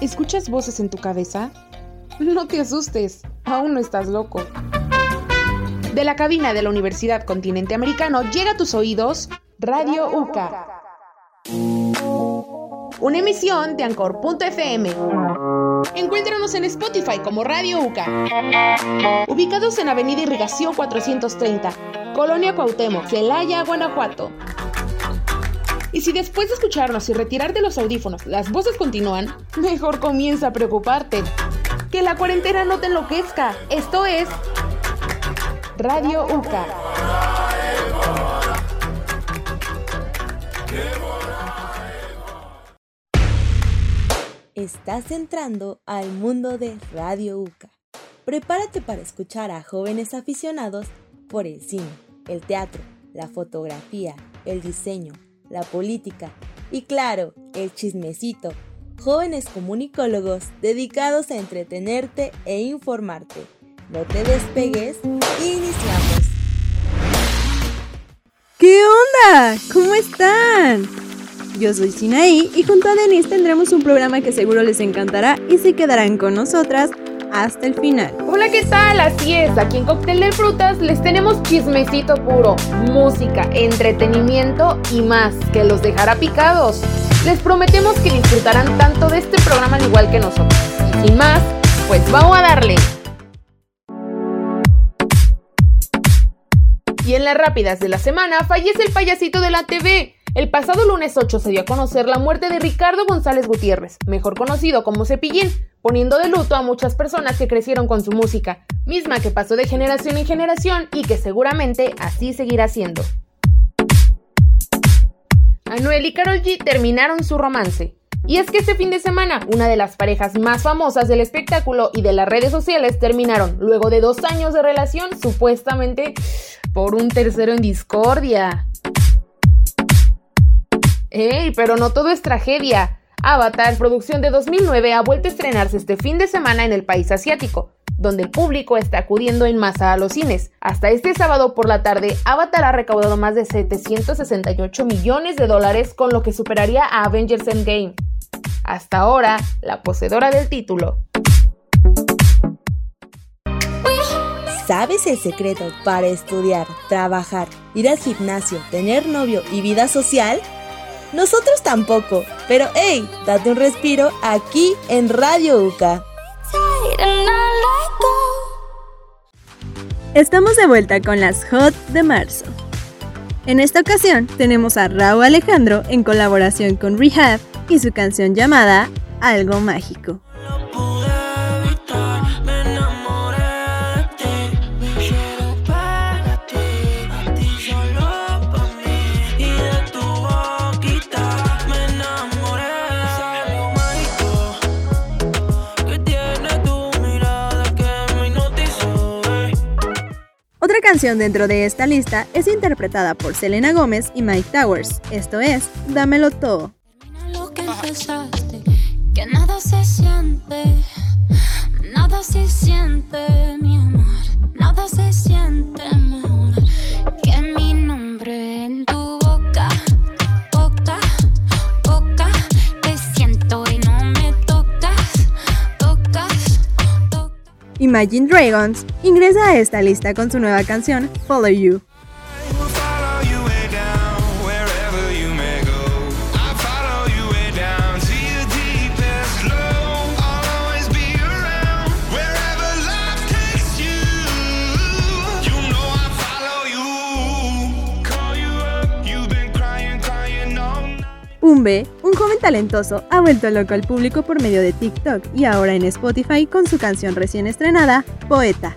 ¿Escuchas voces en tu cabeza? No te asustes, aún no estás loco. De la cabina de la Universidad Continente Americano llega a tus oídos Radio UCA. Una emisión de Anchor.fm. Encuéntranos en Spotify como Radio UCA. Ubicados en Avenida Irrigación 430, Colonia Cuauhtémoc, Celaya, Guanajuato. Y si después de escucharnos y retirarte los audífonos las voces continúan, mejor comienza a preocuparte. Que la cuarentena no te enloquezca. Esto es Radio UCA. Estás entrando al mundo de Radio UCA. Prepárate para escuchar a jóvenes aficionados por el cine, el teatro, la fotografía, el diseño, la política y claro, el chismecito. Jóvenes comunicólogos dedicados a entretenerte e informarte. No te despegues, iniciamos. ¿Qué onda? ¿Cómo están? Yo soy Sinaí y junto a Denise tendremos un programa que seguro les encantará y se quedarán con nosotras hasta el final. Hola, ¿qué tal? Así es, aquí en Cóctel de Frutas les tenemos chismecito puro, música, entretenimiento y más, que los dejará picados. Les prometemos que disfrutarán tanto de este programa al igual que nosotros. Y sin más, pues vamos a darle. Y en las rápidas de la semana fallece el payasito de la TV. El pasado lunes 8 se dio a conocer la muerte de Ricardo González Gutiérrez, mejor conocido como Cepillín, poniendo de luto a muchas personas que crecieron con su música, misma que pasó de generación en generación y que seguramente así seguirá siendo. Anuel y Karol G terminaron su romance. Y es que este fin de semana, una de las parejas más famosas del espectáculo y de las redes sociales terminaron, luego de dos años de relación, supuestamente por un tercero en discordia. ¡Ey! Pero no todo es tragedia. Avatar, producción de 2009, ha vuelto a estrenarse este fin de semana en el país asiático, donde el público está acudiendo en masa a los cines. Hasta este sábado por la tarde, Avatar ha recaudado más de 768 millones de dólares, con lo que superaría a Avengers Endgame. Hasta ahora, la poseedora del título. ¿Sabes el secreto para estudiar, trabajar, ir al gimnasio, tener novio y vida social? Nosotros tampoco, pero hey, date un respiro aquí en Radio UCA. Estamos de vuelta con las Hot de marzo. En esta ocasión tenemos a Raúl Alejandro en colaboración con Rehab y su canción llamada Algo Mágico. Otra canción dentro de esta lista es interpretada por Selena Gómez y Mike Towers, esto es Dámelo todo. Nada se siente Imagine Dragons ingresa a esta lista con su nueva canción Follow You. Umbe, un joven talentoso, ha vuelto loco al público por medio de TikTok y ahora en Spotify con su canción recién estrenada, Poeta.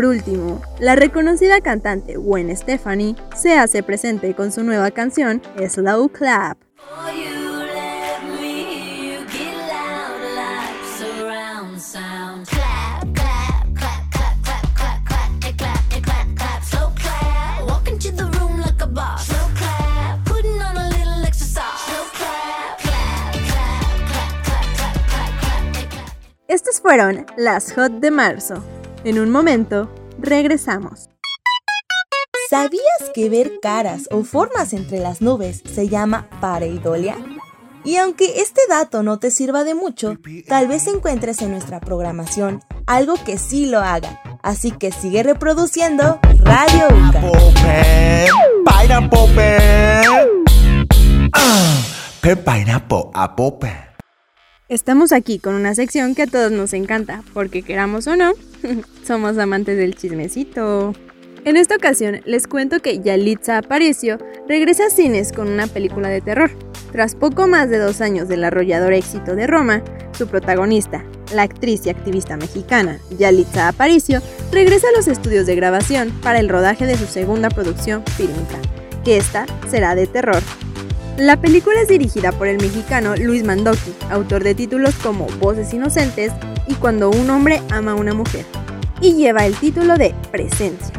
Por último, la reconocida cantante Gwen Stefani se hace presente con su nueva canción Slow Clap. Estas fueron las Hot de marzo. En un momento, regresamos. ¿Sabías que ver caras o formas entre las nubes se llama pareidolia? Y aunque este dato no te sirva de mucho, tal vez encuentres en nuestra programación algo que sí lo haga. Así que sigue reproduciendo Radio Uca. Pineapple, pineapple. Estamos aquí con una sección que a todos nos encanta, porque queramos o no, somos amantes del chismecito. En esta ocasión les cuento que Yalitza Aparicio regresa a cines con una película de terror. Tras poco más de dos años del arrollador éxito de Roma, su protagonista, la actriz y activista mexicana Yalitza Aparicio, regresa a los estudios de grabación para el rodaje de su segunda producción fílmica, que esta será de terror. La película es dirigida por el mexicano Luis Mandoki, autor de títulos como Voces Inocentes y Cuando un hombre ama a una mujer, y lleva el título de Presencias.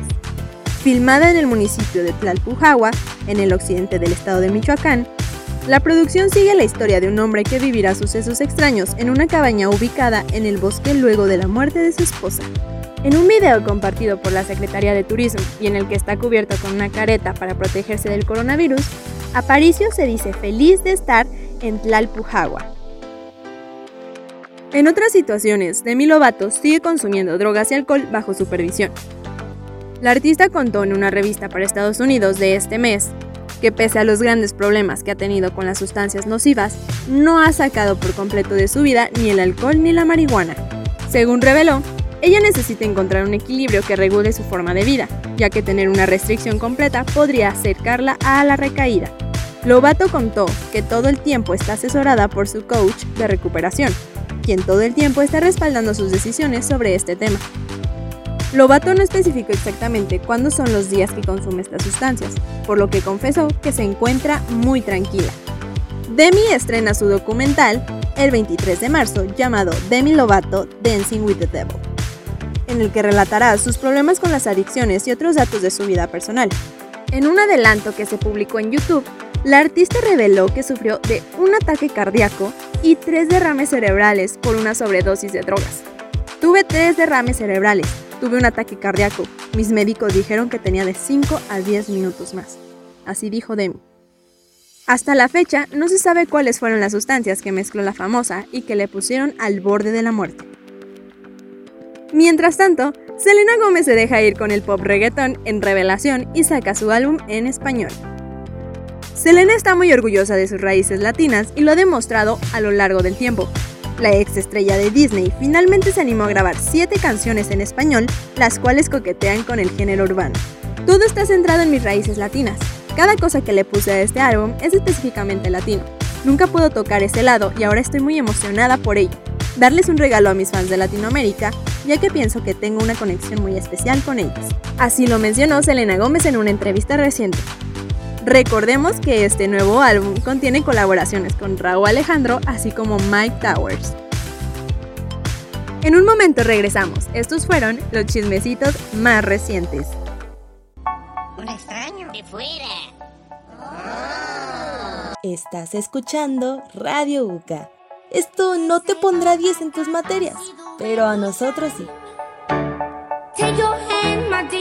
Filmada en el municipio de Tlalpujahua, en el occidente del estado de Michoacán, la producción sigue la historia de un hombre que vivirá sucesos extraños en una cabaña ubicada en el bosque luego de la muerte de su esposa. En un video compartido por la Secretaría de Turismo y en el que está cubierto con una careta para protegerse del coronavirus, Aparicio se dice feliz de estar en Tlalpujahua. En otras situaciones, Demi Lovato sigue consumiendo drogas y alcohol bajo supervisión. La artista contó en una revista para Estados Unidos de este mes que pese a los grandes problemas que ha tenido con las sustancias nocivas, no ha sacado por completo de su vida ni el alcohol ni la marihuana. Según reveló, ella necesita encontrar un equilibrio que regule su forma de vida, ya que tener una restricción completa podría acercarla a la recaída. Lobato contó que todo el tiempo está asesorada por su coach de recuperación, quien todo el tiempo está respaldando sus decisiones sobre este tema. Lobato no especificó exactamente cuándo son los días que consume estas sustancias, por lo que confesó que se encuentra muy tranquila. Demi estrena su documental el 23 de marzo llamado Demi Lovato Dancing with the Devil, en el que relatará sus problemas con las adicciones y otros datos de su vida personal. En un adelanto que se publicó en YouTube, la artista reveló que sufrió de un ataque cardíaco y tres derrames cerebrales por una sobredosis de drogas. Tuve tres derrames cerebrales, Tuve un ataque cardíaco. Mis médicos dijeron que tenía de 5 a 10 minutos más. Así dijo Demi. Hasta la fecha no se sabe cuáles fueron las sustancias que mezcló la famosa y que le pusieron al borde de la muerte. Mientras tanto, Selena Gómez se deja ir con el pop reggaeton en revelación y saca su álbum en español. Selena está muy orgullosa de sus raíces latinas y lo ha demostrado a lo largo del tiempo, la ex estrella de Disney finalmente se animó a grabar siete canciones en español, las cuales coquetean con el género urbano. Todo está centrado en mis raíces latinas. Cada cosa que le puse a este álbum es específicamente latino. Nunca puedo tocar ese lado y ahora estoy muy emocionada por ello. Darles un regalo a mis fans de Latinoamérica, ya que pienso que tengo una conexión muy especial con ellos. Así lo mencionó Selena Gómez en una entrevista reciente. Recordemos que este nuevo álbum contiene colaboraciones con Raúl Alejandro, así como Mike Towers. En un momento regresamos. Estos fueron los chismecitos más recientes. Un extraño de fuera. Estás escuchando Radio UCA. Esto no te pondrá 10 en tus materias, pero a nosotros sí. Take your hand, my dear,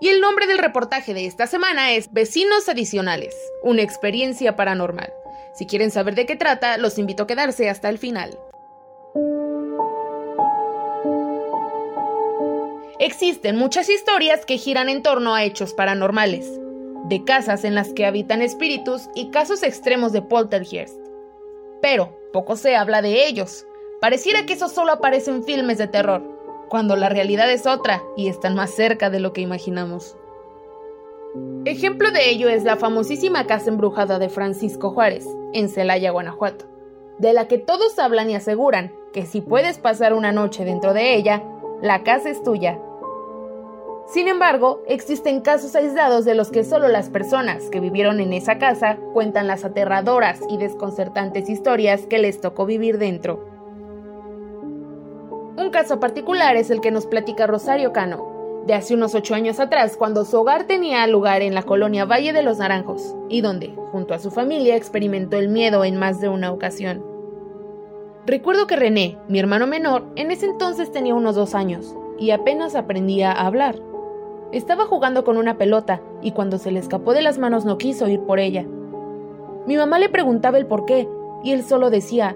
Y el nombre del reportaje de esta semana es Vecinos Adicionales, una experiencia paranormal. Si quieren saber de qué trata, los invito a quedarse hasta el final. Existen muchas historias que giran en torno a hechos paranormales, de casas en las que habitan espíritus y casos extremos de poltergeist. Pero poco se habla de ellos. Pareciera que eso solo aparece en filmes de terror, cuando la realidad es otra y están más cerca de lo que imaginamos. Ejemplo de ello es la famosísima casa embrujada de Francisco Juárez, en Celaya, Guanajuato, de la que todos hablan y aseguran que si puedes pasar una noche dentro de ella, la casa es tuya. Sin embargo, existen casos aislados de los que solo las personas que vivieron en esa casa cuentan las aterradoras y desconcertantes historias que les tocó vivir dentro. Un caso particular es el que nos platica Rosario Cano, de hace unos ocho años atrás, cuando su hogar tenía lugar en la colonia Valle de los Naranjos, y donde, junto a su familia, experimentó el miedo en más de una ocasión. Recuerdo que René, mi hermano menor, en ese entonces tenía unos dos años, y apenas aprendía a hablar. Estaba jugando con una pelota, y cuando se le escapó de las manos no quiso ir por ella. Mi mamá le preguntaba el por qué, y él solo decía,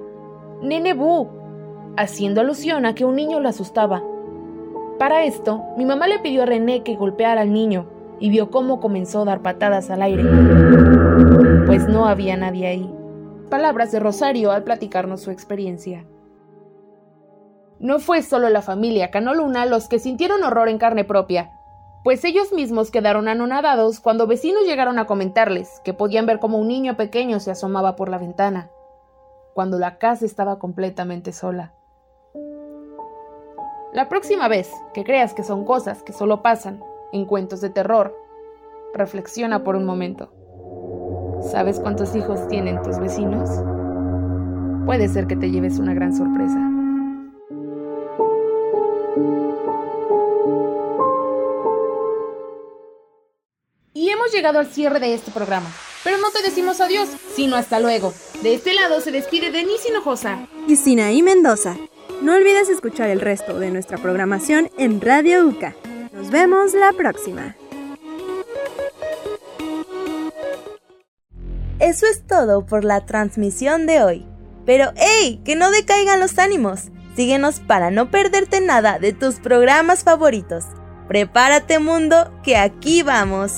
Nene Bu, haciendo alusión a que un niño lo asustaba. Para esto, mi mamá le pidió a René que golpeara al niño y vio cómo comenzó a dar patadas al aire, pues no había nadie ahí. Palabras de Rosario al platicarnos su experiencia. No fue solo la familia Canoluna los que sintieron horror en carne propia, pues ellos mismos quedaron anonadados cuando vecinos llegaron a comentarles que podían ver cómo un niño pequeño se asomaba por la ventana, cuando la casa estaba completamente sola. La próxima vez que creas que son cosas que solo pasan en cuentos de terror, reflexiona por un momento. ¿Sabes cuántos hijos tienen tus vecinos? Puede ser que te lleves una gran sorpresa. Y hemos llegado al cierre de este programa. Pero no te decimos adiós, sino hasta luego. De este lado se despide Denise Hinojosa. Y Sinaí Mendoza. No olvides escuchar el resto de nuestra programación en Radio UCA. Nos vemos la próxima. Eso es todo por la transmisión de hoy. Pero ¡hey! Que no decaigan los ánimos. Síguenos para no perderte nada de tus programas favoritos. Prepárate mundo, que aquí vamos.